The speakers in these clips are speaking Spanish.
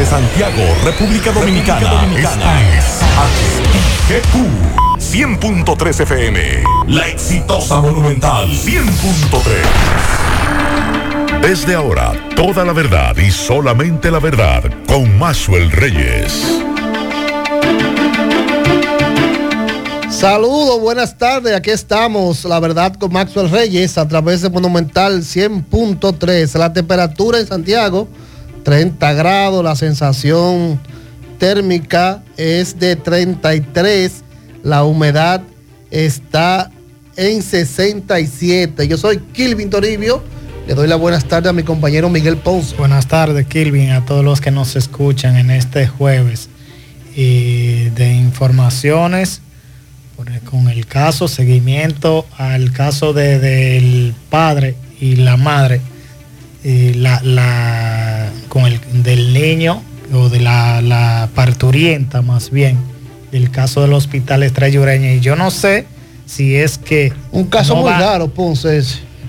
Desde Santiago, República Dominicana. Dominicana. HGQ 100.3 FM. La exitosa Monumental 100.3. Desde ahora, toda la verdad y solamente la verdad con Maxwell Reyes. Saludos, buenas tardes. Aquí estamos, la verdad, con Maxwell Reyes a través de Monumental 100.3. La temperatura en Santiago, 30 grados. La sensación térmica es de 33. La humedad está en 67. Yo soy Kilvin Toribio. Le doy la buenas tardes a mi compañero Miguel Ponce. Buenas tardes, Kilvin, a todos los que nos escuchan en este jueves. Y de informaciones con el caso, seguimiento al caso de, del padre y la madre, y la, la, con el del niño o de la, la parturienta más bien, del caso del hospital Estrella. Y yo no sé si es que... Un caso muy raro, Ponce.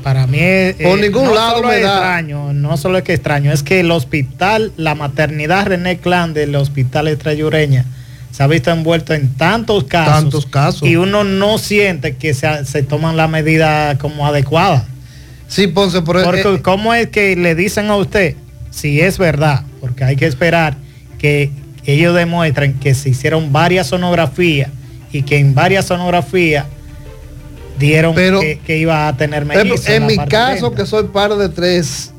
Para mí es... Por eh, ningún lado me da. extraño, no solo es que extraño, es que el hospital, la maternidad René Clan del hospital Estrella se ha visto envuelto en tantos casos, tantos casos. y uno no siente que se, toman la medida como adecuada. Sí, Ponce, por Porque eh, ¿cómo es que le dicen a usted si es verdad? Porque hay que esperar que ellos demuestren que se hicieron varias sonografías y que en varias sonografías dieron que, iba a tener mellizos. En, mi caso, que soy padre de tres,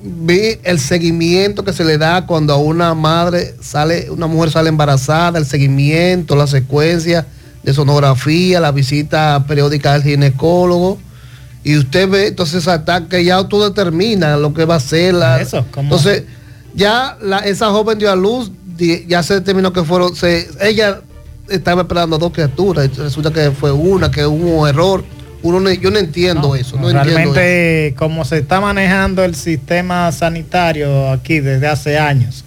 vi el seguimiento que se le da cuando a una madre sale, una mujer sale embarazada, el seguimiento, la secuencia de sonografía, la visita periódica del ginecólogo. Y usted ve, entonces hasta que ya tú determina lo que va a ser la. Entonces, ya esa joven dio a luz, ya se determinó que fueron, ella estaba esperando dos criaturas, resulta que fue una, que hubo un error uno yo no entiendo eso. No realmente, como se está manejando el sistema sanitario aquí desde hace años,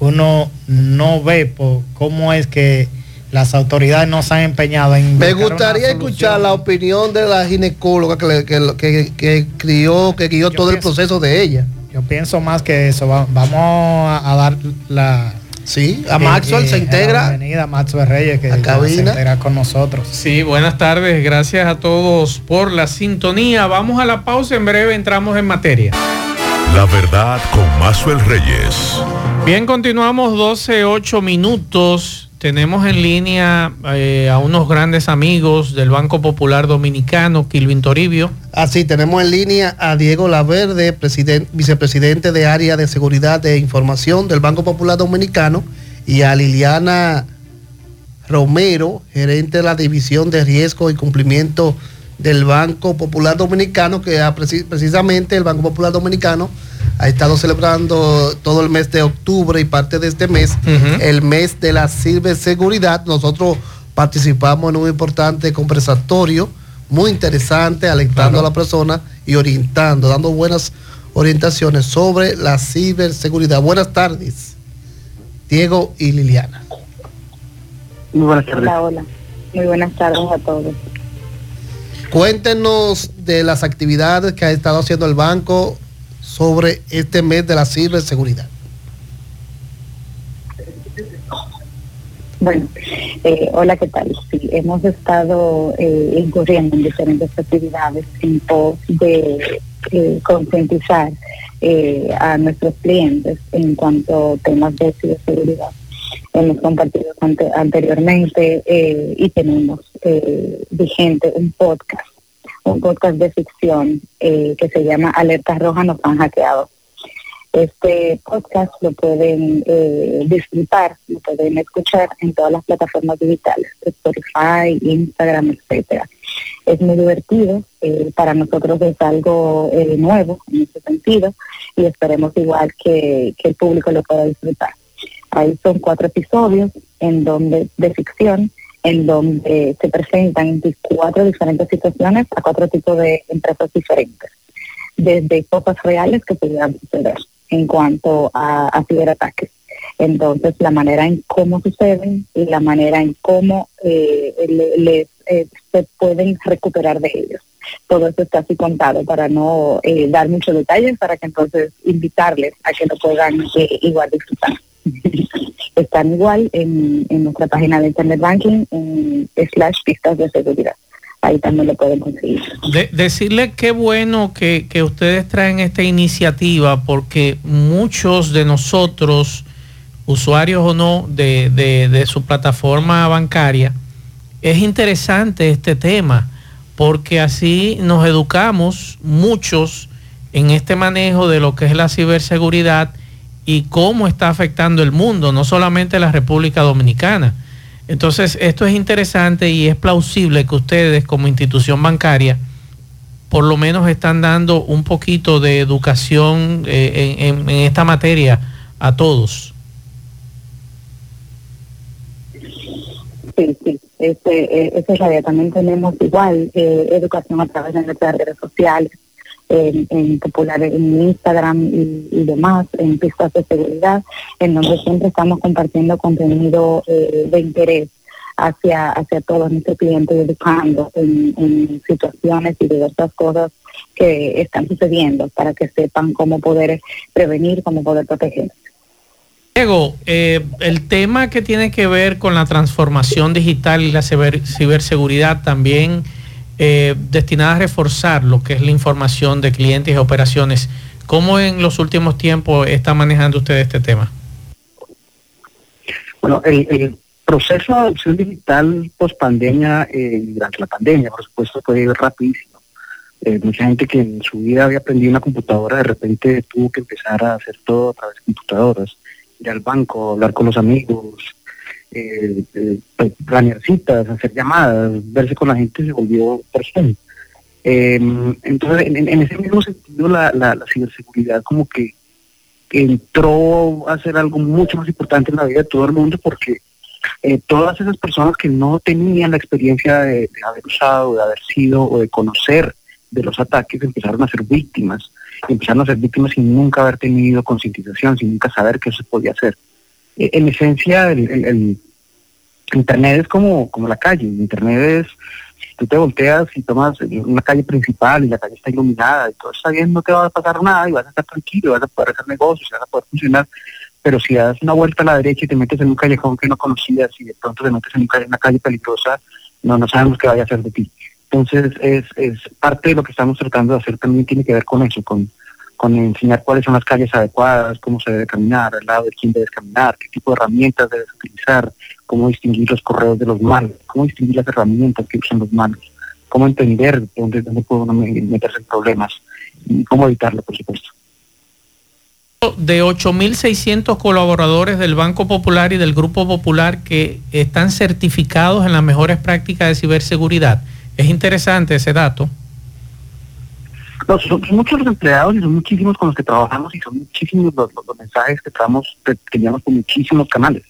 uno no ve cómo es que las autoridades no se han empeñado en... Me gustaría escuchar la opinión de la ginecóloga que, que, que, crió, que guió todo el proceso de ella. Yo pienso más que eso. vamos a dar la, Sí, a Maxwell se integra. Bienvenida Maxwell Reyes que se integra con nosotros. Sí, buenas tardes, gracias a todos por la sintonía. Vamos a la pausa, en breve entramos en materia. La verdad con Maxwell Reyes. Bien, continuamos 12, 8 minutos. Tenemos en línea eh, a unos grandes amigos del Banco Popular Dominicano, Kilvin Toribio. Así, ah, tenemos en línea a Diego Laverde, vicepresidente de Área de Seguridad de Información del Banco Popular Dominicano, y a Liliana Romero, gerente de la División de Riesgo y Cumplimiento del Banco Popular Dominicano, que precisamente el Banco Popular Dominicano ha estado celebrando todo el mes de octubre y parte de este mes, el mes de la ciberseguridad. Nosotros participamos en un importante conversatorio muy interesante, alentando a la persona y orientando, dando buenas orientaciones sobre la ciberseguridad. Buenas tardes, Diego y Liliana. Muy buenas tardes. Hola, hola. Muy buenas tardes a todos. Cuéntenos de las actividades que ha estado haciendo el banco sobre este mes de la ciberseguridad. Bueno, eh, hola, ¿qué tal? Sí, hemos estado eh, incurriendo en diferentes actividades en pos de eh, concientizar a nuestros clientes en cuanto a temas de ciberseguridad. Hemos compartido anteriormente y tenemos vigente un podcast un podcast de ficción eh, que se llama Alertas Rojas nos han hackeado. Este podcast lo pueden eh, disfrutar, lo pueden escuchar en todas las plataformas digitales, Spotify, Instagram, etcétera. Es muy divertido, eh, para nosotros es algo nuevo en ese sentido y esperemos igual que, que el público lo pueda disfrutar. Ahí son cuatro episodios en donde de ficción en donde se presentan cuatro diferentes situaciones a cuatro tipos de empresas diferentes, desde cosas reales que pudieran suceder en cuanto a, ciberataques. Entonces, la manera en cómo suceden y la manera en cómo eh, les, eh, se pueden recuperar de ellos. Todo esto está así contado para no eh, dar muchos detalles, para que entonces invitarles a que lo puedan igual disfrutar. Están igual en, en nuestra página de Internet Banking, en slash pistas de seguridad. Ahí también lo pueden conseguir. decirle qué bueno que, que ustedes traen esta iniciativa porque muchos de nosotros, usuarios o no de, de, de su plataforma bancaria, es interesante este tema porque así nos educamos muchos en este manejo de lo que es la ciberseguridad y cómo está afectando el mundo, no solamente la República Dominicana. Entonces, esto es interesante y es plausible que ustedes como institución bancaria por lo menos están dando un poquito de educación eh, en, esta materia a todos. Sí, sí, este, eh, ese También tenemos igual eh, educación a través de nuestras redes sociales, en, en popular en Instagram y, demás, en pistas de seguridad, en donde siempre estamos compartiendo contenido eh, de interés hacia hacia todos nuestros clientes, educando en, en situaciones y diversas cosas que están sucediendo para que sepan cómo poder prevenir, cómo poder proteger. Diego, eh, el tema que tiene que ver con la transformación digital y la ciberseguridad también eh, destinada a reforzar lo que es la información de clientes y operaciones. ¿Cómo en los últimos tiempos está manejando usted este tema? Bueno, el, proceso de adopción digital post pandemia, eh, durante la pandemia, por supuesto, fue rapidísimo. Eh, mucha gente que en su vida había aprendido una computadora, de repente tuvo que empezar a hacer todo a través de computadoras, ir al banco, hablar con los amigos, eh, eh, pues, planear citas, hacer llamadas, verse con la gente se volvió persona. Em, entonces, en, ese mismo sentido, la, la, ciberseguridad como que entró a ser algo mucho más importante en la vida de todo el mundo porque eh, todas esas personas que no tenían la experiencia de, de, haber usado, de haber sido o de conocer de los ataques empezaron a ser víctimas, empezaron a ser víctimas sin nunca haber tenido concientización, sin nunca saber qué se podía hacer. Eh, en esencia, el, Internet es como, como la calle. Internet es, si tú te volteas y tomas una calle principal y la calle está iluminada y todo está bien, no te va a pasar nada y vas a estar tranquilo, vas a poder hacer negocios, vas a poder funcionar. Pero si das una vuelta a la derecha y te metes en un callejón que no conocías y de pronto te metes en una calle peligrosa, no, no sabemos qué vaya a hacer de ti. Entonces, es, es parte de lo que estamos tratando de hacer también tiene que ver con eso, con con enseñar cuáles son las calles adecuadas, cómo se debe caminar, al lado de quién debes caminar, qué tipo de herramientas debes utilizar, cómo distinguir los correos de los malos, cómo distinguir las herramientas que usan los malos, cómo entender dónde, dónde puede meterse en problemas y cómo evitarlo, por supuesto. De 8.600 colaboradores del Banco Popular y del Grupo Popular que están certificados en las mejores prácticas de ciberseguridad. Es interesante ese dato. No, son, muchos los empleados y son muchísimos con los que trabajamos y son muchísimos los, mensajes que, estamos, que, enviamos por muchísimos canales.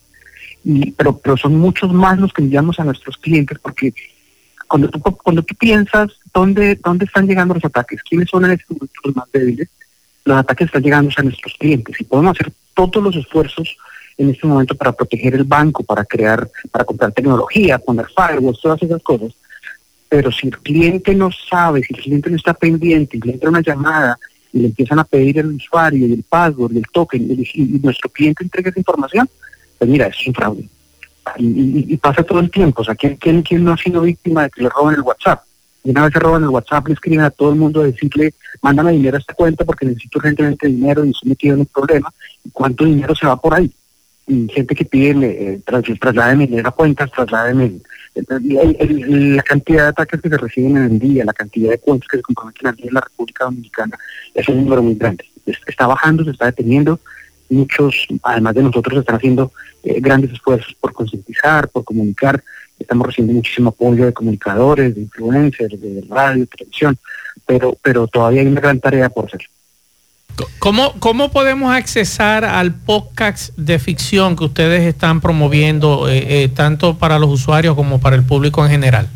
Y, pero, pero son muchos más los que enviamos a nuestros clientes porque cuando tú, cuando tú piensas dónde, dónde están llegando los ataques, quiénes son los más débiles, los ataques están llegando a nuestros clientes y podemos hacer todos los esfuerzos en este momento para proteger el banco, para crear, para comprar tecnología, poner firewalls, todas esas cosas pero si el cliente no sabe, si el cliente no está pendiente y le entra una llamada y le empiezan a pedir el usuario y el password y el token y, nuestro cliente entrega esa información, pues mira, es un fraude. Y, pasa todo el tiempo. O sea, ¿quién, quién, quién no ha sido víctima de que le roben el WhatsApp? Y una vez se roban el WhatsApp, le escriben a todo el mundo a decirle, mándame dinero a esta cuenta porque necesito urgentemente dinero y estoy metido en un problema. ¿Y cuánto dinero se va por ahí? Y gente que pide, eh, tras, trasladen dinero a cuentas, trasladen la cantidad de ataques que se reciben en el día, la cantidad de cuentas que se comprometen al día en la República Dominicana es un número muy grande. Está bajando, se está deteniendo. Muchos, además de nosotros, están haciendo eh, grandes esfuerzos por concientizar, por comunicar. Estamos recibiendo muchísimo apoyo de comunicadores, de influencers, de radio, televisión, pero, pero todavía hay una gran tarea por hacer. ¿Cómo, ¿Cómo podemos accesar al podcast de ficción que ustedes están promoviendo, eh, eh, tanto para los usuarios como para el público en general?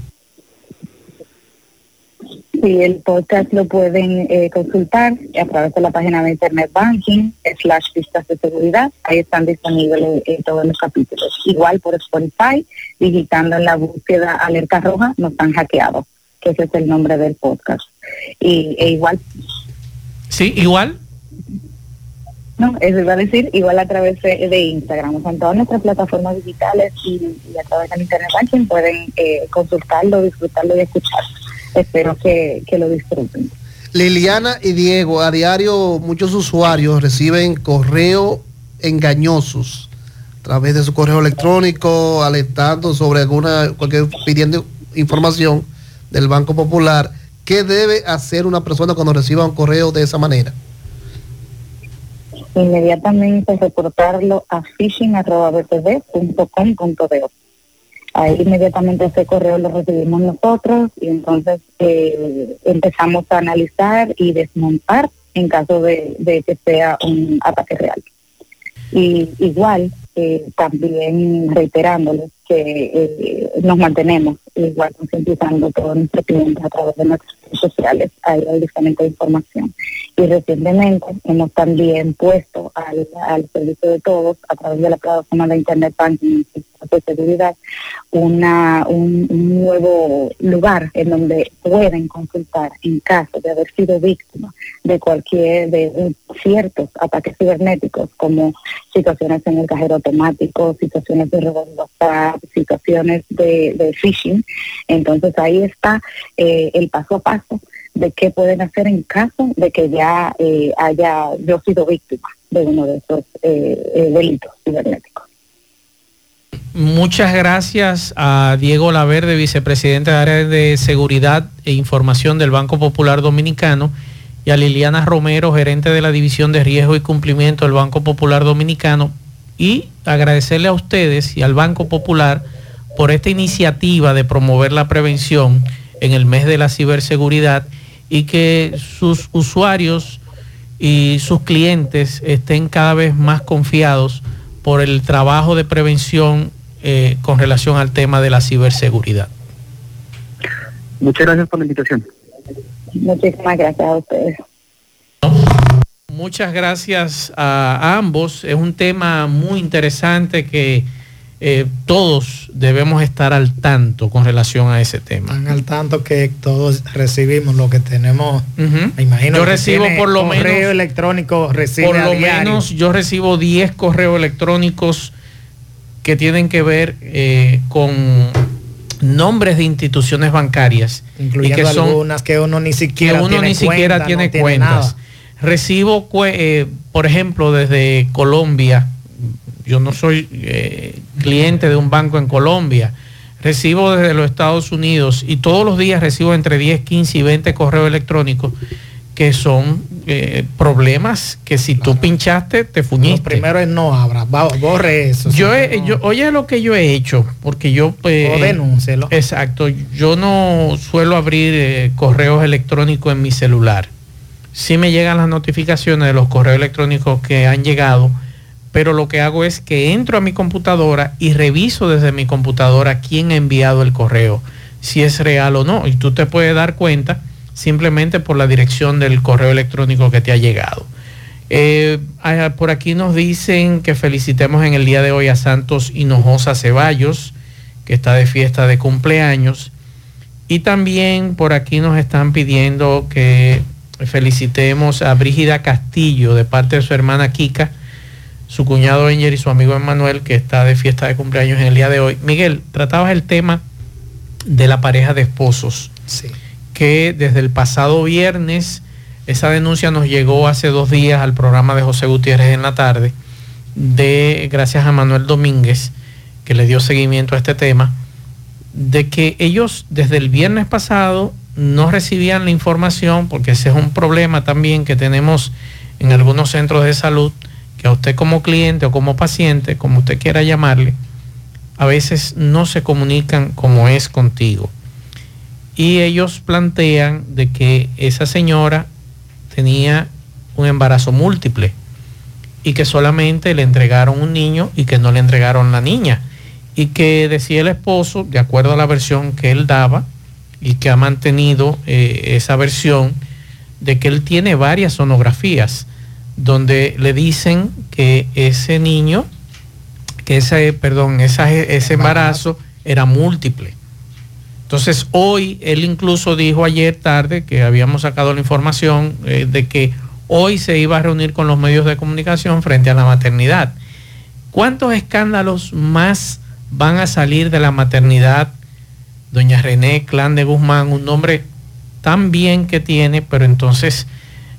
Sí, el podcast lo pueden eh, consultar a través de la página de Internet Banking, slash pistas de seguridad. Ahí están disponibles todos los capítulos. Igual por Spotify, digitando en la búsqueda alerta roja, nos han hackeado, que ese es el nombre del podcast. Y, e igual. Sí, igual. No, eso iba a decir, igual a través de, Instagram, o en todas nuestras plataformas digitales y, a través del Internet Banking pueden eh, consultarlo, disfrutarlo y escucharlo. Espero que, que lo disfruten. Liliana y Diego, a diario muchos usuarios reciben correo engañosos a través de su correo electrónico, alertando sobre alguna, cualquier pidiendo información del Banco Popular. ¿Qué debe hacer una persona cuando reciba un correo de esa manera? Inmediatamente reportarlo a phishing.btv.com.do. Ahí inmediatamente ese correo lo recibimos nosotros y entonces eh, empezamos a analizar y desmontar en caso de, de que sea un ataque real. Y igual, eh, también reiterándoles que eh, nos mantenemos igual concientizando todos nuestros clientes a través de nuestras redes sociales. Ahí hay diferente información. Y recientemente hemos también puesto al, servicio de todos, a través de la plataforma de Internet Banking de seguridad, una, un, nuevo lugar en donde pueden consultar en caso de haber sido víctima de cualquier, de ciertos ataques cibernéticos, como situaciones en el cajero automático, situaciones de robo de WhatsApp, situaciones de, de phishing. Entonces ahí está eh, el paso a paso de qué pueden hacer en caso de que ya eh, haya yo sido víctima de uno de esos eh, delitos cibernéticos. Muchas gracias a Diego Laverde, vicepresidente de área de seguridad e información del Banco Popular Dominicano, y a Liliana Romero, gerente de la División de Riesgo y Cumplimiento del Banco Popular Dominicano, y agradecerle a ustedes y al Banco Popular por esta iniciativa de promover la prevención en el mes de la ciberseguridad y que sus usuarios y sus clientes estén cada vez más confiados por el trabajo de prevención eh, con relación al tema de la ciberseguridad. Muchas gracias por la invitación. Muchísimas gracias a ustedes. Muchas gracias a ambos. Es un tema muy interesante que eh, todos debemos estar al tanto con relación a ese tema. Están al tanto que todos recibimos lo que tenemos. Me imagino. Yo recibo por lo menos correo electrónico recibe Por lo menos yo recibo 10 correos electrónicos que tienen que ver eh, con nombres de instituciones bancarias. Incluyendo que son, algunas que uno ni siquiera, uno tiene, ni siquiera tiene cuentas. Recibo, eh, por ejemplo, desde Colombia, yo no soy eh, cliente de un banco en Colombia, recibo desde los Estados Unidos y todos los días recibo entre 10, 15 y 20 correos electrónicos que son eh, problemas que si tú pinchaste te fuñiste. Lo primero es no abra, borre eso. Yo, oye lo que yo he hecho, porque yo... Pues, o denúncelo. Exacto, yo no suelo abrir eh, correos electrónicos en mi celular. Sí me llegan las notificaciones de los correos electrónicos que han llegado, pero lo que hago es que entro a mi computadora y reviso desde mi computadora quién ha enviado el correo, si es real o no. Y tú te puedes dar cuenta simplemente por la dirección del correo electrónico que te ha llegado. Eh, por aquí nos dicen que felicitemos en el día de hoy a Santos Hinojosa Ceballos, que está de fiesta de cumpleaños. Y también por aquí nos están pidiendo que felicitemos a Brígida Castillo de parte de su hermana Kika, su cuñado Enger y su amigo Emanuel, que está de fiesta de cumpleaños en el día de hoy. Miguel, tratabas el tema de la pareja de esposos. Sí que desde el pasado viernes, esa denuncia nos llegó hace dos días al programa de José Gutiérrez en la tarde, de gracias a Manuel Domínguez, que le dio seguimiento a este tema, de que ellos desde el viernes pasado no recibían la información, porque ese es un problema también que tenemos en algunos centros de salud, que a usted como cliente o como paciente, como usted quiera llamarle, a veces no se comunican como es contigo. Y ellos plantean de que esa señora tenía un embarazo múltiple y que solamente le entregaron un niño y que no le entregaron la niña. Y que decía el esposo, de acuerdo a la versión que él daba y que ha mantenido eh, esa versión, de que él tiene varias sonografías donde le dicen que ese niño, que ese, perdón, ese embarazo era múltiple entonces hoy él incluso dijo ayer tarde que habíamos sacado la información eh, de que hoy se iba a reunir con los medios de comunicación frente a la maternidad. ¿Cuántos escándalos más van a salir de la maternidad? Doña René Clan de Guzmán, un nombre tan bien que tiene, pero entonces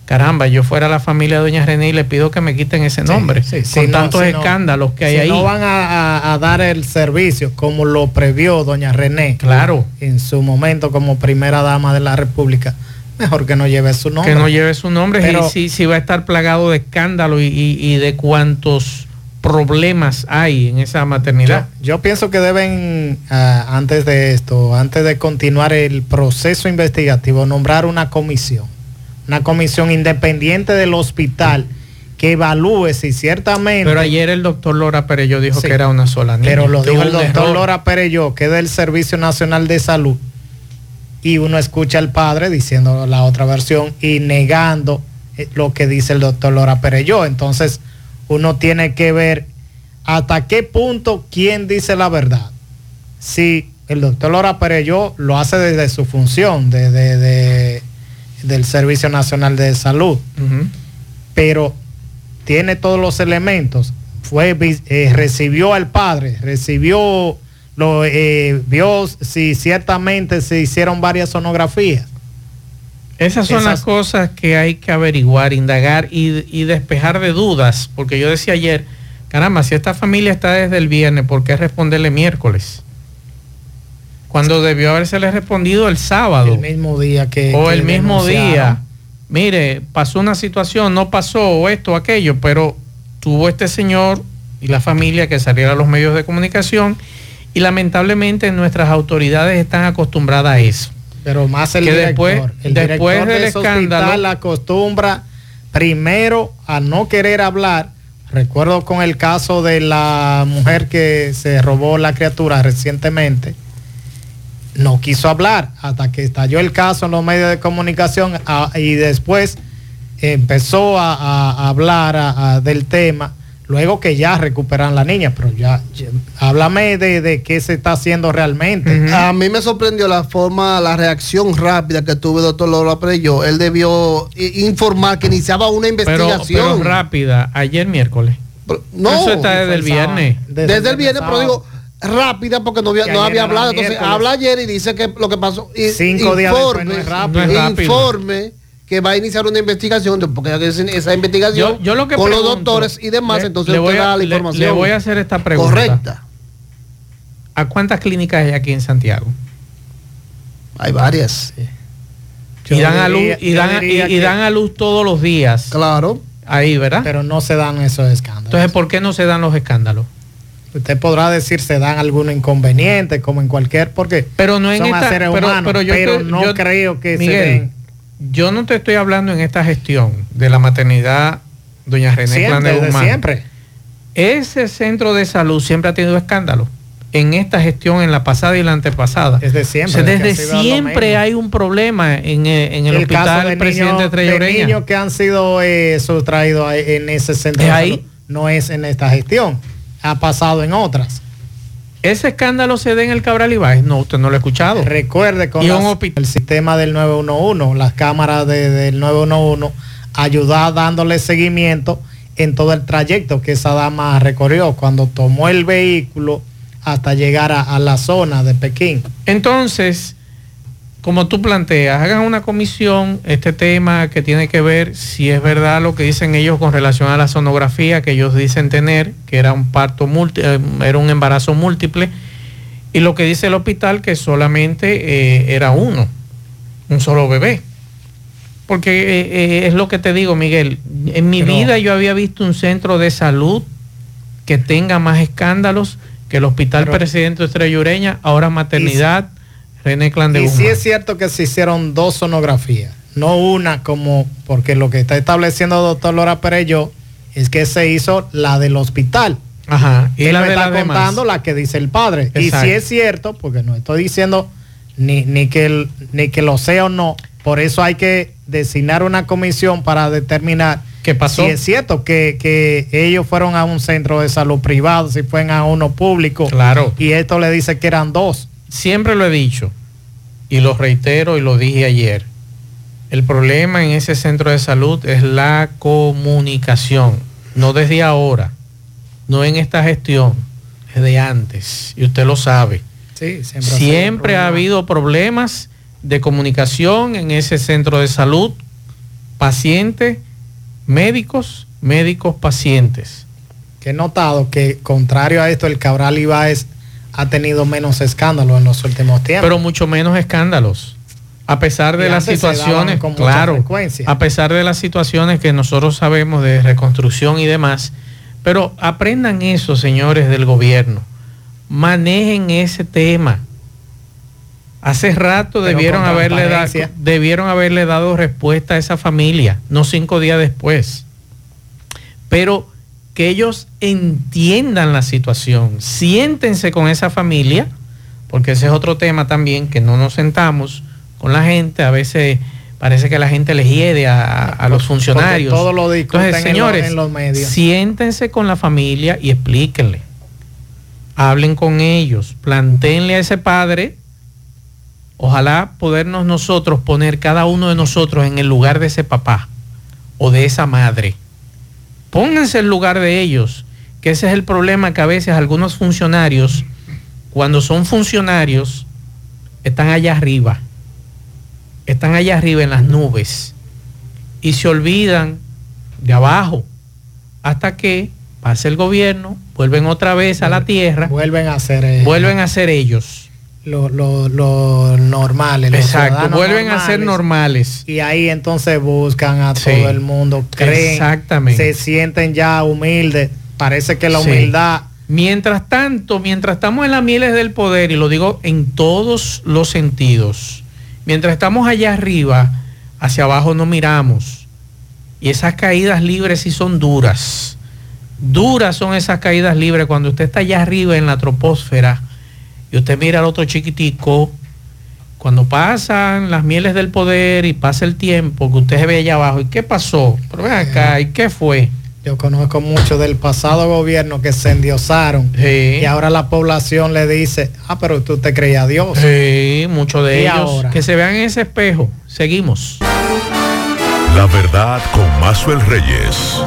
caramba, yo fuera la familia de Doña René y le pido que me quiten ese nombre, con tantos escándalos que hay ahí. No van a, dar el servicio como lo previó Doña René. Claro. En su momento como primera dama de la República. Mejor que no lleve su nombre. Que no lleve su nombre Pero, y si, va a estar plagado de escándalo y, de cuántos problemas hay en esa maternidad. Yo, pienso que deben, ah, antes de esto, antes de continuar el proceso investigativo, nombrar una comisión una comisión independiente del hospital que evalúe si ciertamente... Pero ayer el doctor Lora Perello dijo que era una sola niña. Pero lo dijo el doctor Lora Perello, que es del Servicio Nacional de Salud. Y uno escucha al padre diciendo la otra versión y negando eh, lo que dice el doctor Lora Perello. Entonces, uno tiene que ver hasta qué punto quién dice la verdad. Si el doctor Lora Perello lo hace desde su función, de del Servicio Nacional de Salud, pero tiene todos los elementos. Fue, eh, recibió al padre, recibió, lo, eh, vio si ciertamente se hicieron varias sonografías. Esas son las cosas que hay que averiguar, indagar y, y, despejar de dudas, porque yo decía ayer, caramba, si esta familia está desde el viernes, ¿por qué responderle miércoles? cuando debió habérsele respondido el sábado. El mismo día que... O el mismo día. Mire, pasó una situación, no pasó esto, aquello, pero tuvo este señor y la familia que saliera a los medios de comunicación y lamentablemente nuestras autoridades están acostumbradas a eso. Pero más el que después, el después del escándalo la acostumbra primero a no querer hablar. Recuerdo con el caso de la mujer que se robó la criatura recientemente. No quiso hablar hasta que estalló el caso en los medios de comunicación y después empezó a, hablar del tema, luego que ya recuperan la niña, pero ya, háblame de, qué se está haciendo realmente. A mí me sorprendió la forma, la reacción rápida que tuvo el doctor Lora yo Él debió informar que iniciaba una investigación. Pero, rápida, ayer miércoles. no, eso está desde el viernes. Desde, el viernes, pero digo rápida porque no había, no había hablado. Entonces habla ayer y dice que lo que pasó. Y, Cinco días informe, informe que va a iniciar una investigación, porque esa investigación con los doctores y demás, entonces le voy a, dar la información. Le, voy a hacer esta pregunta. Correcta. ¿A cuántas clínicas hay aquí en Santiago? Hay varias. Y dan, a luz, y, dan, y dan a luz todos los días. Claro. Ahí, ¿verdad? Pero no se dan esos escándalos. Entonces, ¿por qué no se dan los escándalos? Usted podrá decir se dan algunos inconvenientes como en cualquier porque pero no en son esta, seres humanos, pero, no creo que se den. Yo no te estoy hablando en esta gestión de la maternidad doña René siempre, siempre. Ese centro de salud siempre ha tenido escándalos en esta gestión, en la pasada y la antepasada. Desde siempre. desde siempre hay un problema en, en el, hospital del presidente de niños que han sido eh, sustraídos en ese centro de salud. No es en esta gestión ha pasado en otras. ¿Ese escándalo se da en el Cabral Ibáez? No, usted no lo ha escuchado. Recuerde con el sistema del 911, las cámaras del 911, ayudar dándole seguimiento en todo el trayecto que esa dama recorrió cuando tomó el vehículo hasta llegar a la zona de Pekín. Entonces, como tú planteas, hagan una comisión, este tema que tiene que ver si es verdad lo que dicen ellos con relación a la sonografía que ellos dicen tener, que era un parto eh, era un embarazo múltiple, y lo que dice el hospital que solamente eh, era uno, un solo bebé. Porque eh, es lo que te digo, Miguel, en mi vida yo había visto un centro de salud que tenga más escándalos que el Hospital Presidente Estrella Ureña, ahora maternidad René Clan de Y sí es cierto que se hicieron dos sonografías, no una como, porque lo que está estableciendo el doctor Lora Perello es que se hizo la del hospital. Ajá. Y la me está contando la que dice el padre. Y si es cierto, porque no estoy diciendo ni, ni, que ni que lo sea o no, por eso hay que designar una comisión para determinar ¿Qué pasó? Si es cierto que, que, ellos fueron a un centro de salud privado, si fueron a uno público. Claro. Y esto le dice que eran dos siempre lo he dicho y lo reitero y lo dije ayer. El problema en ese centro de salud es la comunicación, no desde ahora, no en esta gestión, es de antes, y usted lo sabe. Sí, siempre, Siempre ha habido problemas de comunicación en ese centro de salud, pacientes, médicos, médicos, pacientes. Que he notado que, contrario a esto, el Cabral Ibáez ha tenido menos escándalos en los últimos tiempos. Pero mucho menos escándalos. A pesar de Y las situaciones, con claro, a pesar de las situaciones que nosotros sabemos de reconstrucción y demás, pero aprendan eso, señores del gobierno, manejen ese tema. Hace rato Pero debieron haberle, da- debieron haberle dado respuesta a esa familia, no cinco días después. Pero que ellos entiendan la situación, siéntense con esa familia, porque ese es otro tema también, que no nos sentamos con la gente, a veces parece que la gente les hiede a, a los Porque funcionarios. todo lo Entonces, en lo- señores, en los medios. siéntense con la familia y explíquenle. Hablen con ellos, planteenle a ese padre, ojalá podernos nosotros poner cada uno de nosotros en el lugar de ese papá o de esa madre. Pónganse en lugar de ellos, que ese es el problema que a veces algunos funcionarios, cuando son funcionarios, están allá arriba, están allá arriba en las nubes. Y se olvidan de abajo. Hasta que pase el gobierno, vuelven otra vez a la tierra, Vuelven a ser eh, vuelven a ser ellos. Lo, lo, lo normales. los Exacto, vuelven a ser normales. Y ahí entonces buscan a Sí. todo el mundo, creen, Exactamente. se sienten ya humildes. Parece que la Sí. humildad Mientras tanto, mientras estamos en las mieles del poder, y lo digo en todos los sentidos, mientras estamos allá arriba, hacia abajo no miramos. Y esas caídas libres sí son duras. Duras son esas caídas libres cuando usted está allá arriba en la troposfera y usted mira al otro chiquitico. Cuando pasan las mieles del poder y pasa el tiempo que usted se ve allá abajo, ¿y qué pasó? Pero ven acá, ¿y qué fue? Yo conozco mucho del pasado gobierno que se endiosaron Sí. y ahora la población le dice, ah, pero tú te creías Dios. Sí, muchos de ¿Y ellos. ahora? Que se vean en ese espejo. Seguimos. La verdad con Mazuel Reyes.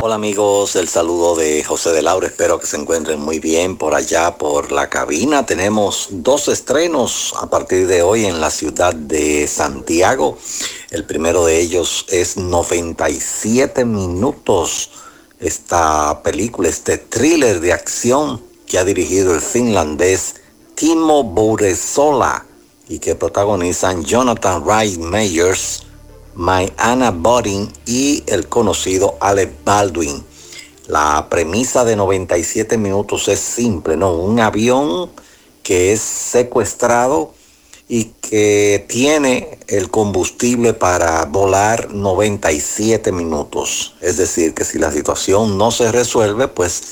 Hola amigos, el saludo de José de Laura, espero que se encuentren muy bien por allá, por la cabina. Tenemos dos estrenos a partir de hoy en la ciudad de Santiago. El primero de ellos es 97 minutos. Esta película, este thriller de acción que ha dirigido el finlandés Timo Boresola y que protagonizan Jonathan Wright Meyers, Anna Bodin y el conocido Alec Baldwin. La premisa de 97 minutos es simple, ¿no? Un avión que es secuestrado y que tiene el combustible para volar 97 minutos. Es decir, que si la situación no se resuelve, pues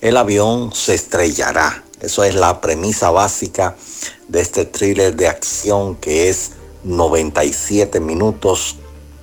el avión se estrellará. Eso es la premisa básica de este thriller de acción que es 97 minutos.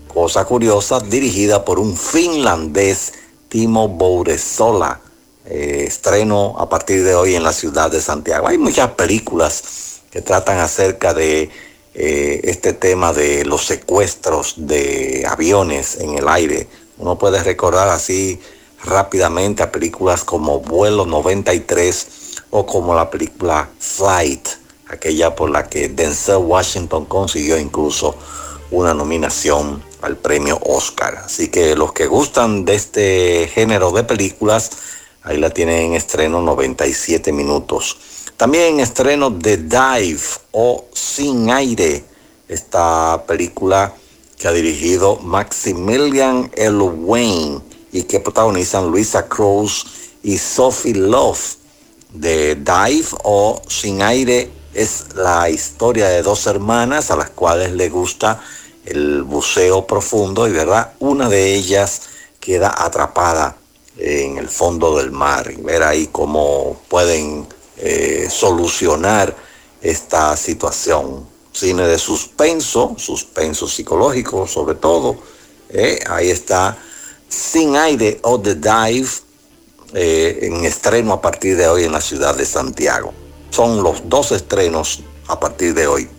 Cosa curiosa, dirigida por un finlandés, Timo Bouresola. Eh, estreno a partir de hoy en la ciudad de Santiago. Hay muchas películas que tratan acerca de eh, este tema de los secuestros de aviones en el aire. Uno puede recordar así rápidamente a películas como Vuelo 93 o como la película Flight, aquella por la que Denzel Washington consiguió incluso una nominación al premio Oscar. Así que los que gustan de este género de películas, ahí la tienen en estreno 97 minutos. También en estreno de Dive o Sin Aire, esta película que ha dirigido Maximilian L. Wayne y que protagonizan Luisa Cruz y Sophie Love. De Dive o Sin Aire es la historia de dos hermanas a las cuales le gusta el buceo profundo y verdad, una de ellas queda atrapada en el fondo del mar y ver ahí cómo pueden eh, solucionar esta situación. Cine de suspenso, suspenso psicológico sobre todo. eh, ahí está Sin Aire o The Dive eh, en estreno a partir de hoy en la ciudad de Santiago. Son los dos estrenos a partir de hoy.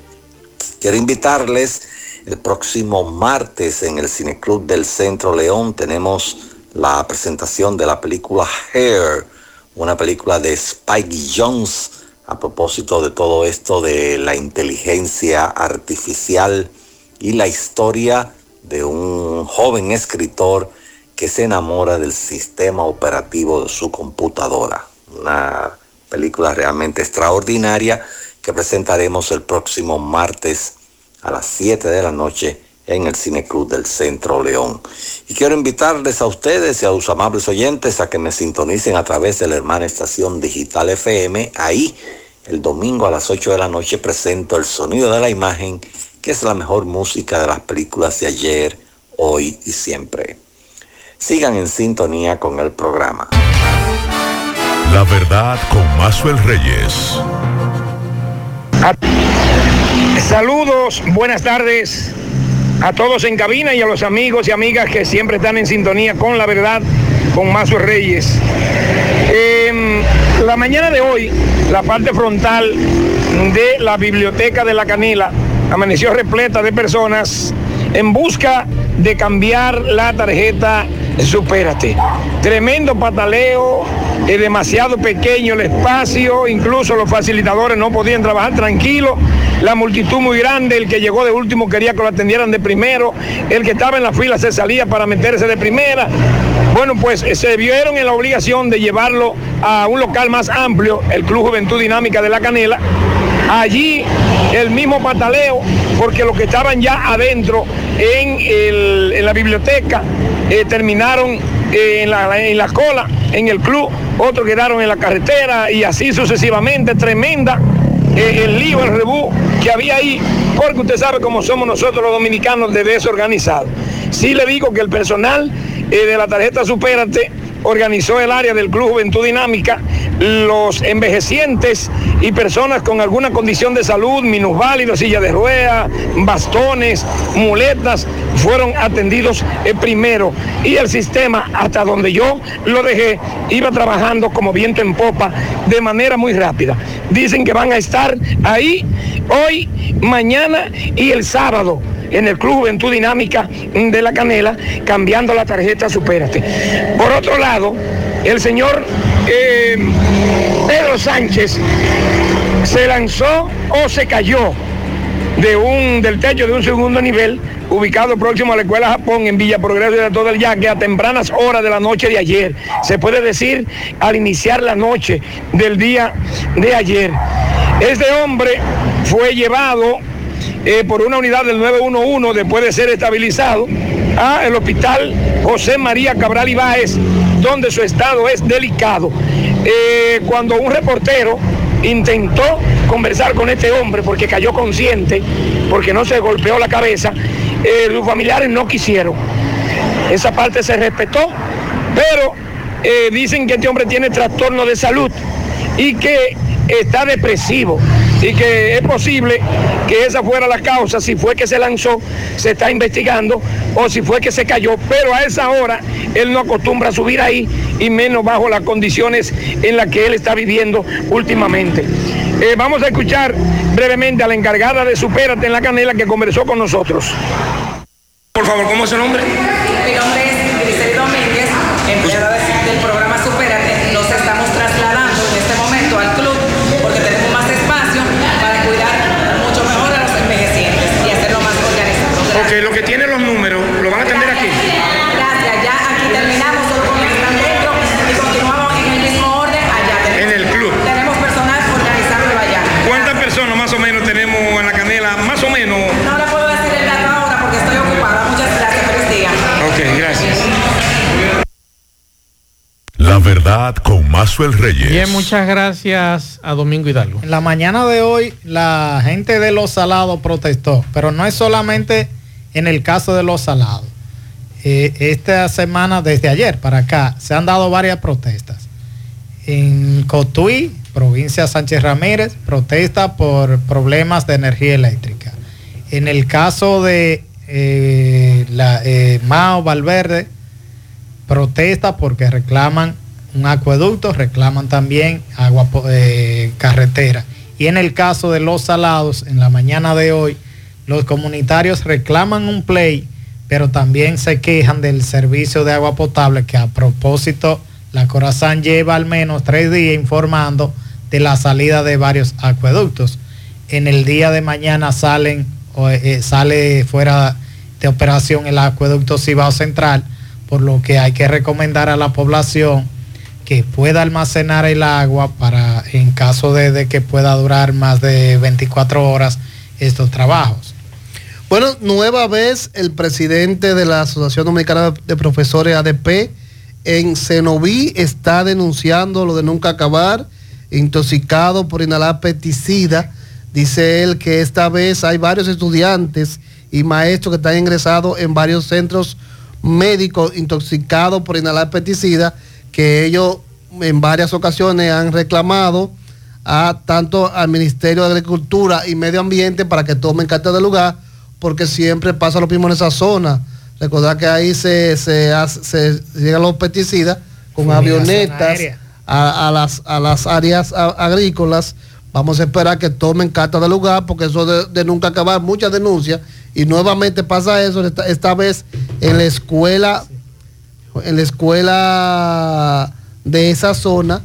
Quiero invitarles El próximo martes en el Cineclub del Centro León tenemos la presentación de la película Hair, una película de Spike Jones a propósito de todo esto de la inteligencia artificial y la historia de un joven escritor que se enamora del sistema operativo de su computadora. Una película realmente extraordinaria que presentaremos el próximo martes a las 7 de la noche en el Cine Club del Centro León. Y quiero invitarles a ustedes y a los amables oyentes a que me sintonicen a través de la hermana estación digital FM. Ahí, el domingo a las 8 de la noche, presento el sonido de la imagen, que es la mejor música de las películas de ayer, hoy y siempre. Sigan en sintonía con el programa. La verdad con Mazuel Reyes. Saludos, buenas tardes a todos en cabina y a los amigos y amigas que siempre están en sintonía con la verdad con Mazo Reyes. Eh, la mañana de hoy, la parte frontal de la biblioteca de la Canela amaneció repleta de personas en busca de cambiar la tarjeta Supérate. Tremendo pataleo, es demasiado pequeño el espacio, incluso los facilitadores no podían trabajar tranquilos, la multitud muy grande, el que llegó de último quería que lo atendieran de primero, el que estaba en la fila se salía para meterse de primera. Bueno, pues eh, se vieron en la obligación de llevarlo a un local más amplio, el Club Juventud Dinámica de la Canela. Allí el mismo pataleo, porque los que estaban ya adentro en, el, en la biblioteca eh, terminaron eh, en, la, en la cola, en el club, otros quedaron en la carretera y así sucesivamente, tremenda eh, el lío, el rebú que había ahí, porque usted sabe cómo somos nosotros los dominicanos de desorganizado. Sí le digo que el personal de la tarjeta Supérate organizó el área del Club Juventud Dinámica, los envejecientes y personas con alguna condición de salud, minusválidos, silla de ruedas, bastones, muletas, fueron atendidos primero. Y el sistema, hasta donde yo lo dejé, iba trabajando como viento en popa de manera muy rápida. Dicen que van a estar ahí hoy, mañana y el sábado en el Club Juventud Dinámica de la Canela, cambiando la tarjeta Supérate. Por otro lado, el señor eh, Pedro Sánchez se lanzó o se cayó de un, del techo de un segundo nivel ubicado próximo a la Escuela Japón en Villa Progreso de todo el Yaque a tempranas horas de la noche de ayer. Se puede decir al iniciar la noche del día de ayer. Este hombre fue llevado eh, por una unidad del 911 después de ser estabilizado al hospital José María Cabral Ibáez, donde su estado es delicado. Eh, cuando un reportero intentó conversar con este hombre porque cayó consciente, porque no se golpeó la cabeza, eh, los familiares no quisieron. Esa parte se respetó, pero dicen que este hombre tiene trastorno de salud y que está depresivo y que es posible que esa fuera la causa, si fue que se lanzó, se está investigando, o si fue que se cayó, pero a esa hora él no acostumbra a subir ahí y menos bajo las condiciones en las que él está viviendo últimamente. Eh, vamos a escuchar brevemente a la encargada de Supérate en la Canela que conversó con nosotros. Por favor, ¿cómo es su nombre es Grisel Domínguez, empleada del programa Supérate. Nos estamos trasladando en este momento al club porque tenemos más espacio para cuidar mucho mejor a los envejecientes y hacerlo más Ok, lo que tiene los números, ¿lo van a atender aquí? Gracias, ya aquí terminamos solo con el y continuamos en el mismo orden allá. Tenemos- En el club. Tenemos personal organizado allá. ¿Cuántas personas más o menos tenemos en la canela? Más o menos. No le puedo decir el dato ahora porque estoy ocupada. Muchas gracias, feliz día. Ok, gracias. La verdad con Mazuel Reyes. Bien, muchas gracias a Domingo Hidalgo. En la mañana de hoy, la gente de Los Salados protestó, pero no es solamente en el caso de Los Salados. Eh, esta semana, desde ayer para acá, se han dado varias protestas. En Cotuí, provincia Sánchez Ramírez, protesta por problemas de energía eléctrica. En el caso de eh, la, eh, Mao Valverde, protesta porque reclaman un acueducto, reclaman también agua eh, carretera. Y en el caso de los salados, en la mañana de hoy, los comunitarios reclaman un play, pero también se quejan del servicio de agua potable que a propósito la Corazán lleva al menos tres días informando de la salida de varios acueductos. En el día de mañana salen, eh, sale fuera de operación el acueducto Cibao Central, por lo que hay que recomendar a la población que pueda almacenar el agua para en caso de, que pueda durar más de 24 horas estos trabajos. Bueno, nueva vez el presidente de la Asociación Dominicana de Profesores ADP en Cenoví está denunciando lo de nunca acabar, intoxicado por inhalar pesticida. Dice él que esta vez hay varios estudiantes y maestros que están ingresados en varios centros médicos intoxicados por inhalar pesticidas que ellos en varias ocasiones han reclamado a tanto al Ministerio de Agricultura y Medio Ambiente para que tomen carta de lugar, porque siempre pasa lo mismo en esa zona. Recordar que ahí se, se, llegan los pesticidas con avionetas a, las, a las áreas agrícolas. Vamos a esperar que tomen carta de lugar, porque eso de, nunca acabar, muchas denuncias. Y nuevamente pasa eso, esta, vez en la escuela, en la escuela de esa zona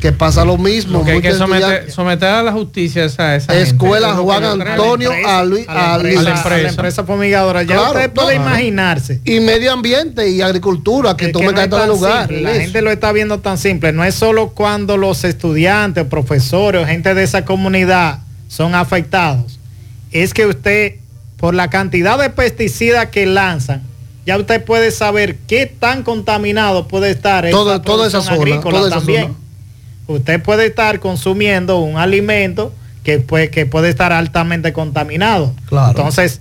que pasa lo mismo. hay que someter, a la justicia esa, esa Escuela Juan Antonio a, la empresa, fumigadora. Ya usted puede imaginarse. Y medio ambiente y agricultura, que tú me de lugar. La gente lo está viendo tan simple. No es solo cuando los estudiantes, profesores o gente de esa comunidad son afectados. Es que usted, por la cantidad de pesticidas que lanzan, ya usted puede saber qué tan contaminado puede estar toda, toda esa zona, también. Usted puede estar consumiendo un alimento que puede, que puede estar altamente contaminado. Entonces,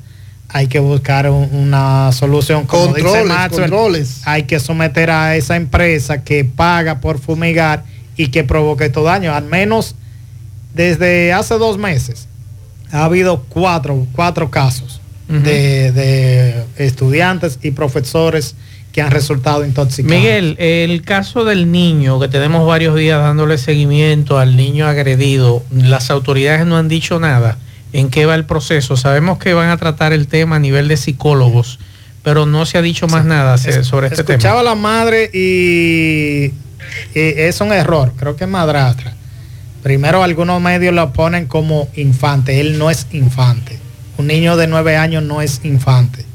hay que buscar una solución. Como controles, Hay que someter a esa empresa que paga por fumigar y que provoque estos daños. Al menos desde hace dos meses ha habido cuatro, cuatro casos de, estudiantes y profesores que han resultado intoxicados. Miguel, el caso del niño, que tenemos varios días dándole seguimiento al niño agredido, las autoridades no han dicho nada. ¿En qué va el proceso? Sabemos que van a tratar el tema a nivel de psicólogos, pero no se ha dicho más nada sobre este tema. Escuchaba la madre y, es un error, creo que es madrastra. Primero algunos medios lo ponen como infante, él no es infante un niño de nueve años no es infante.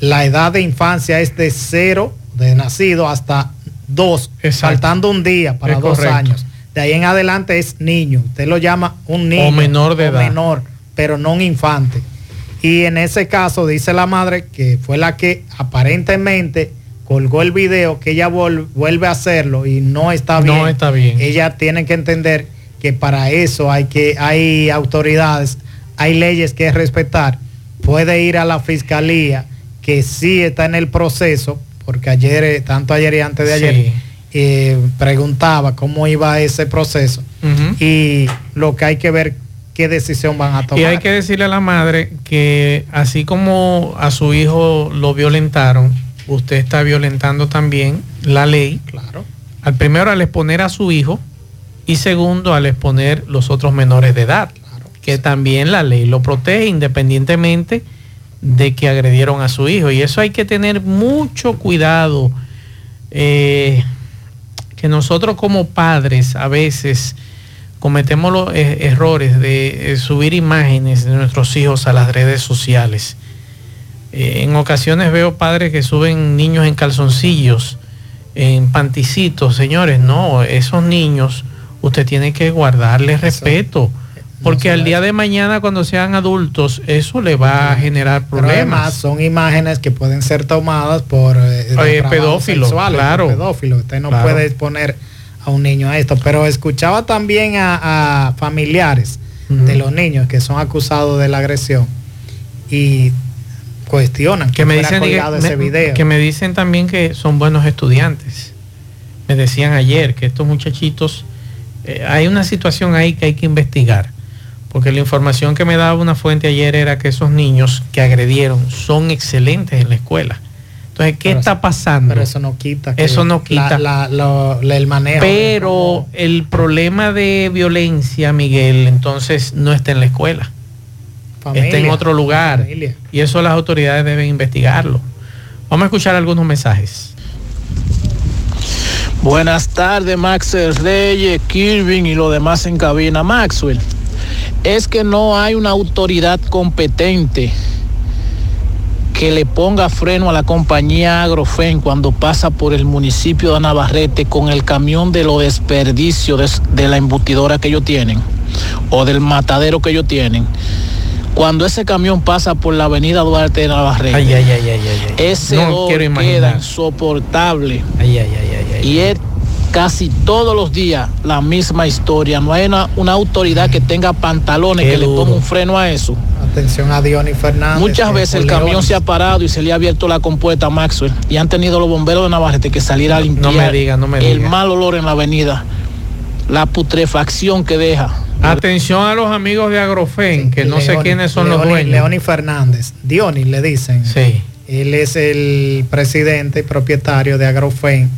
La edad de infancia es de cero, de nacido, hasta dos, faltando un día para dos años. De ahí en adelante es niño. Usted lo llama un niño. O menor de edad. menor, pero no un infante. Y en ese caso dice la madre que fue la que aparentemente colgó el video, que ella vuelve a hacerlo y no está bien. No está bien. Ella tiene que entender que para eso hay que hay autoridades hay leyes que respetar, puede ir a la fiscalía, que sí está en el proceso, porque ayer, eh, tanto ayer y antes de ayer, eh, preguntaba cómo iba ese proceso y lo que hay que ver qué decisión van a tomar. Y hay que decirle a la madre que así como a su hijo lo violentaron, usted está violentando también la ley. Claro. Al primero al exponer a su hijo y segundo al exponer los otros menores de edad que también la ley lo protege independientemente de que agredieron a su hijo. Y eso hay que tener mucho cuidado, eh, que nosotros como padres a veces cometemos los eh, errores de eh, subir imágenes de nuestros hijos a las redes sociales. en ocasiones veo padres que suben niños en calzoncillos, en panticitos. Señores, no, esos niños usted tiene que guardarles respeto porque al día de mañana cuando sean adultos eso le va a generar problemas. son imágenes que pueden ser tomadas por eh, pedófilos, claro. Pedófilo. Usted no puede exponer a un niño a esto. Pero escuchaba también a, familiares de los niños que son acusados de la agresión y cuestionan que, me dicen ese video. que me dicen también que son buenos estudiantes. Me decían ayer que estos muchachitos eh, hay una situación ahí que hay que investigar porque la información que me daba una fuente ayer era que esos niños que agredieron son excelentes en la escuela. Entonces, ¿qué está pasando? Pero eso no quita. eso no quita. el manejo. Pero el problema de violencia, Miguel, entonces no está en la escuela. esté en otro lugar. Y eso las autoridades deben investigarlo. Vamos a escuchar algunos mensajes. Buenas tardes, Maxwell Reyes, Kirvin y lo demás en cabina. Maxwell, es que no hay una autoridad competente que le ponga freno a la compañía Agrofen cuando pasa por el municipio de Navarrete con el camión de los desperdicios de, de la embutidora que ellos tienen o del matadero que ellos tienen. Cuando ese camión pasa por la avenida Duarte de Navarrete, ay, ay, ay, ese no queda insoportable. y es casi todos los días la misma historia. No hay una, una autoridad que tenga pantalones que le ponga un freno a eso. Atención a Diony Fernández. Muchas veces el camión se ha parado y se le ha abierto la compuerta a Maxwell y han tenido los bomberos de Navarrete que salir a limpiar no me diga, no me el mal olor en la avenida, la putrefacción que deja. Atención a los amigos de Agrofen, que no sé quiénes son los dueños. Leoni Fernández, Diony le dicen. Sí. Él es el presidente y propietario de Agrofen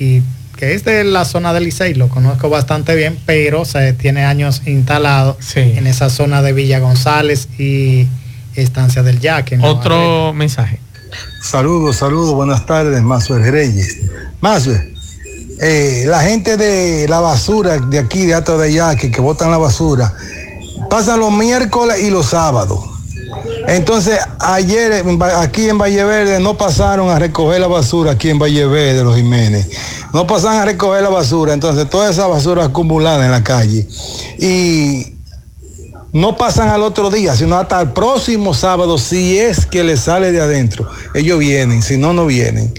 y que es de la zona de Licey, lo conozco bastante bien, pero se tiene años instalado en esa zona de Villa González y Estancia del Yaque. Otro mensaje. Saludos, saludos, buenas tardes, Mazuel Reyes. Mazuel, eh, la gente de la basura de aquí, de Ato de Yaque, que botan la basura, pasan los miércoles y los sábados. Entonces, ayer aquí en Valle Verde no pasaron a recoger la basura aquí en Valle Verde, los Jiménez. No pasan a recoger la basura. Entonces, toda esa basura acumulada en la calle. Y no pasan al otro día, sino hasta el próximo sábado, si es que les sale de adentro. Ellos vienen, si no, no vienen.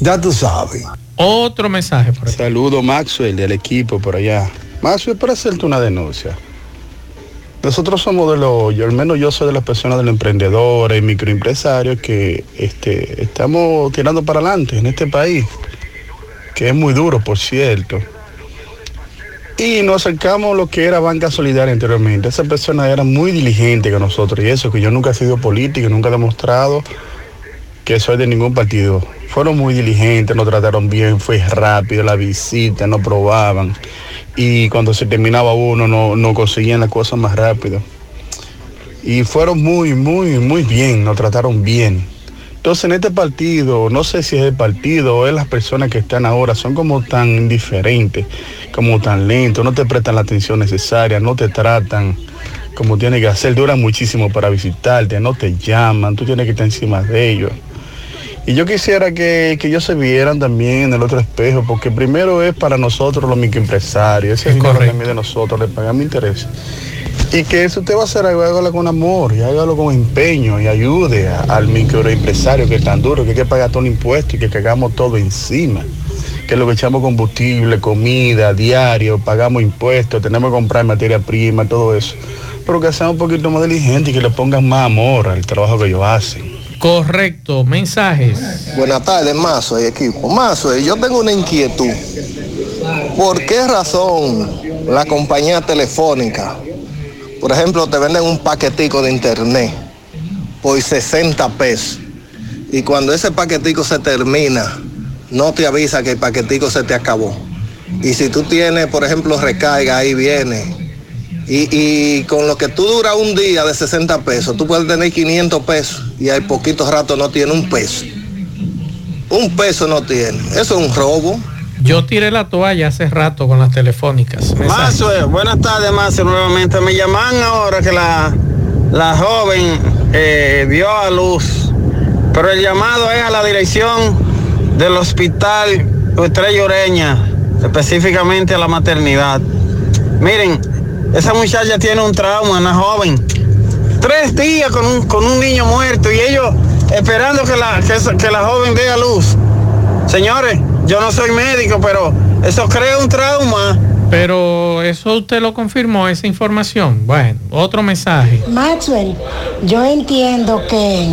Ya tú sabes. Otro mensaje. Por Saludo Maxwell del equipo por allá. Maxwell, para hacerte una denuncia. Nosotros somos de los, yo al menos yo soy de las personas de los emprendedores microempresarios que este, estamos tirando para adelante en este país, que es muy duro, por cierto. Y nos acercamos a lo que era Banca Solidaria anteriormente. Esa persona era muy diligente con nosotros y eso, que yo nunca he sido político, nunca he demostrado que soy de ningún partido. Fueron muy diligentes, nos trataron bien, fue rápido la visita, nos probaban. Y cuando se terminaba uno, no, no conseguían las cosas más rápido. Y fueron muy, muy, muy bien, nos trataron bien. Entonces en este partido, no sé si es el partido o es las personas que están ahora, son como tan indiferentes, como tan lentos, no te prestan la atención necesaria, no te tratan como tiene que hacer, duran muchísimo para visitarte, no te llaman, tú tienes que estar encima de ellos. Y yo quisiera que, que ellos se vieran también en el otro espejo, porque primero es para nosotros los microempresarios, ese es el de nosotros, le pagamos interés. Y que si usted va a hacer algo, hágalo con amor y hágalo con empeño y ayude al microempresario que es tan duro, que hay que pagar todo el impuesto y que cagamos todo encima. Que lo que echamos combustible, comida, diario, pagamos impuestos, tenemos que comprar materia prima, todo eso. Pero que sean un poquito más diligentes y que le pongan más amor al trabajo que ellos hacen. Correcto, mensajes. Buenas tardes, Mazo y equipo. Mazo, yo tengo una inquietud. ¿Por qué razón la compañía telefónica, por ejemplo, te venden un paquetico de internet por 60 pesos? Y cuando ese paquetico se termina, no te avisa que el paquetico se te acabó. Y si tú tienes, por ejemplo, recarga, ahí viene y, con lo que tú dura un día de 60 pesos, tú puedes tener 500 pesos y hay poquitos rato no tiene un peso. Un peso no tiene. Eso es un robo. Yo tiré la toalla hace rato con las telefónicas. Mazo, buenas tardes, Mazo, nuevamente. Me llaman ahora que la, la joven eh, dio a luz, pero el llamado es a la dirección del hospital Estrella Ureña, específicamente a la maternidad. Miren, esa muchacha tiene un trauma, una joven. Tres días con un, con un niño muerto y ellos esperando que la, que, la joven dé a luz. Señores, yo no soy médico, pero eso crea un trauma. Pero eso usted lo confirmó, esa información. Bueno, otro mensaje. Maxwell, yo entiendo que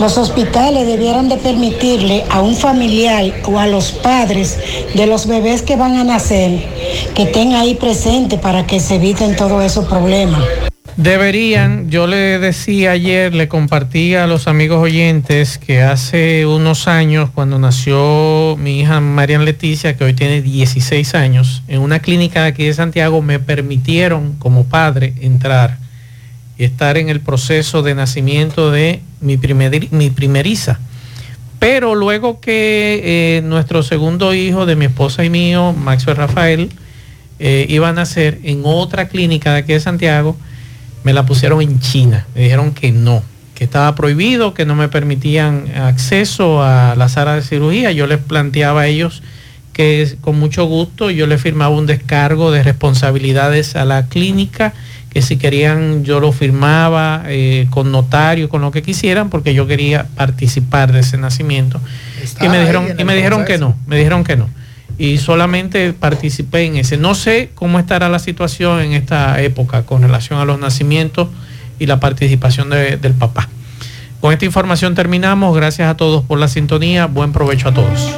los hospitales debieran de permitirle a un familiar o a los padres de los bebés que van a nacer que estén ahí presentes para que se eviten todos esos problemas. Deberían, yo le decía ayer, le compartí a los amigos oyentes que hace unos años, cuando nació mi hija Marian Leticia, que hoy tiene 16 años, en una clínica de aquí de Santiago me permitieron como padre entrar y estar en el proceso de nacimiento de mi, primer, mi primeriza. Pero luego que eh, nuestro segundo hijo de mi esposa y mío, Maxwell Rafael, eh, iba a nacer en otra clínica de aquí de Santiago, me la pusieron en China. Me dijeron que no, que estaba prohibido, que no me permitían acceso a la sala de cirugía. Yo les planteaba a ellos que con mucho gusto yo les firmaba un descargo de responsabilidades a la clínica, que si querían yo lo firmaba eh, con notario, con lo que quisieran, porque yo quería participar de ese nacimiento. y me dijeron, y me dijeron que no, me dijeron que no. Y solamente participé en ese. No sé cómo estará la situación en esta época con relación a los nacimientos y la participación de- del papá. Con esta información terminamos. Gracias a todos por la sintonía. Buen provecho a todos.